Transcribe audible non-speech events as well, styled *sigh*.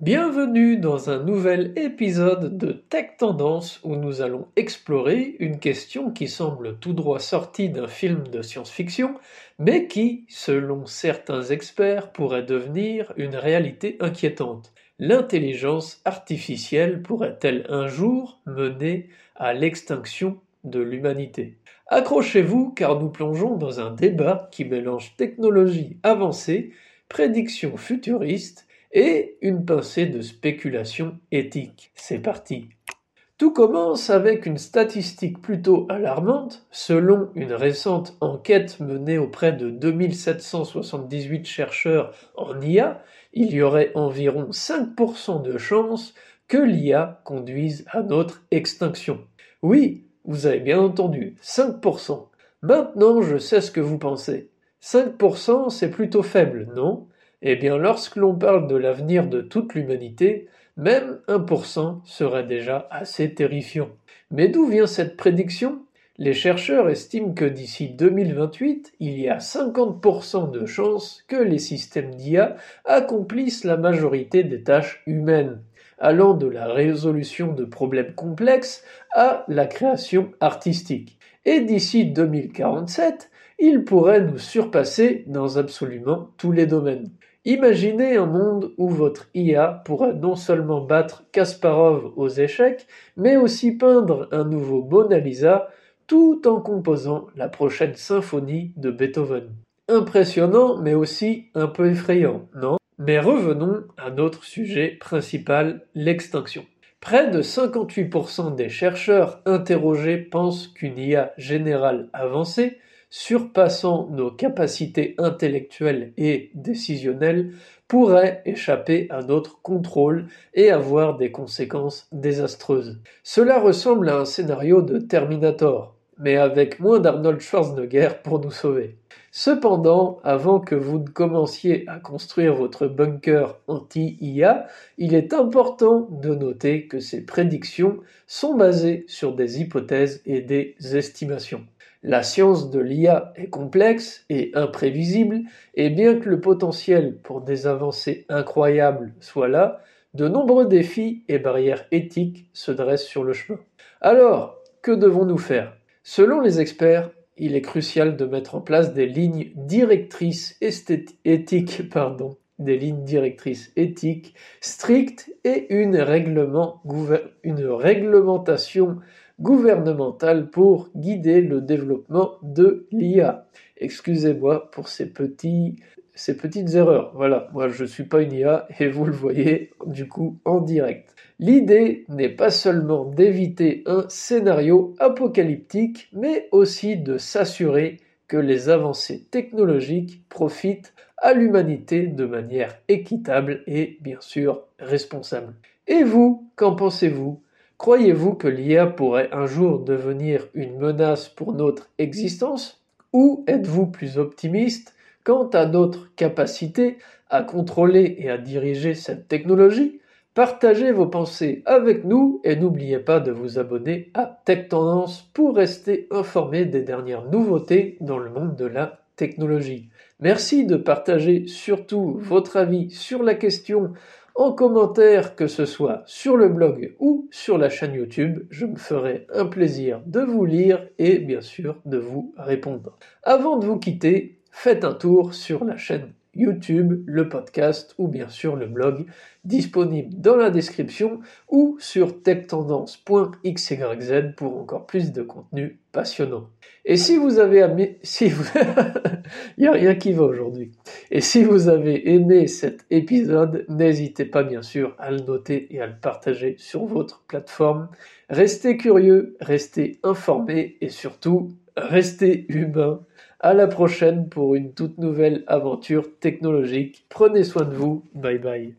Bienvenue dans un nouvel épisode de Tech Tendance où nous allons explorer une question qui semble tout droit sortie d'un film de science-fiction, mais qui, selon certains experts, pourrait devenir une réalité inquiétante. L'intelligence artificielle pourrait-elle un jour mener à l'extinction de l'humanité? Accrochez-vous car nous plongeons dans un débat qui mélange technologie avancée, prédictions futuristes et une pincée de spéculation éthique. C'est parti. Tout commence avec une statistique plutôt alarmante. Selon une récente enquête menée auprès de 2778 chercheurs en IA, il y aurait environ 5% de chances que l'IA conduise à notre extinction. Oui, vous avez bien entendu, 5%. Maintenant, je sais ce que vous pensez. 5%, c'est plutôt faible, non? Eh bien, lorsque l'on parle de l'avenir de toute l'humanité, même 1% serait déjà assez terrifiant. Mais d'où vient cette prédiction? Les chercheurs estiment que d'ici 2028, il y a 50% de chances que les systèmes d'IA accomplissent la majorité des tâches humaines, allant de la résolution de problèmes complexes à la création artistique. Et d'ici 2047, ils pourraient nous surpasser dans absolument tous les domaines. Imaginez un monde où votre IA pourra non seulement battre Kasparov aux échecs, mais aussi peindre un nouveau Mona Lisa tout en composant la prochaine symphonie de Beethoven. Impressionnant, mais aussi un peu effrayant, non? Mais revenons à notre sujet principal, l'extinction. Près de 58% des chercheurs interrogés pensent qu'une IA générale avancée surpassant nos capacités intellectuelles et décisionnelles, pourrait échapper à notre contrôle et avoir des conséquences désastreuses. Cela ressemble à un scénario de Terminator, mais avec moins d'Arnold Schwarzenegger pour nous sauver. Cependant, avant que vous ne commenciez à construire votre bunker anti-IA, il est important de noter que ces prédictions sont basées sur des hypothèses et des estimations. La science de l'IA est complexe et imprévisible, et bien que le potentiel pour des avancées incroyables soit là, de nombreux défis et barrières éthiques se dressent sur le chemin. Alors, que devons-nous faire? Selon les experts, il est crucial de mettre en place des lignes directrices éthiques, éthiques strictes et une, une réglementation gouvernementale pour guider le développement de l'IA. Excusez-moi pour ces petits ces petites erreurs. Voilà, moi je ne suis pas une IA et vous le voyez du coup en direct. L'idée n'est pas seulement d'éviter un scénario apocalyptique, mais aussi de s'assurer que les avancées technologiques profitent à l'humanité de manière équitable et bien sûr responsable. Et vous, qu'en pensez-vous? Croyez-vous que l'IA pourrait un jour devenir une menace pour notre existence? Ou êtes-vous plus optimiste quant à notre capacité à contrôler et à diriger cette technologie? Partagez vos pensées avec nous et n'oubliez pas de vous abonner à Tech Tendance pour rester informé des dernières nouveautés dans le monde de la technologie. Merci de partager surtout votre avis sur la question en commentaire, que ce soit sur le blog ou sur la chaîne YouTube. Je me ferai un plaisir de vous lire et bien sûr de vous répondre. Avant de vous quitter, faites un tour sur la chaîne YouTube, le podcast ou bien sûr le blog disponible dans la description ou sur techtendance.xyz pour encore plus de contenu passionnant. Et si vous avez aimé, il *laughs* n'y a rien qui va aujourd'hui. Et si vous avez aimé cet épisode, n'hésitez pas bien sûr à le noter et à le partager sur votre plateforme. Restez curieux, restez informés et surtout, restez humains. À la prochaine pour une toute nouvelle aventure technologique. Prenez soin de vous. Bye bye.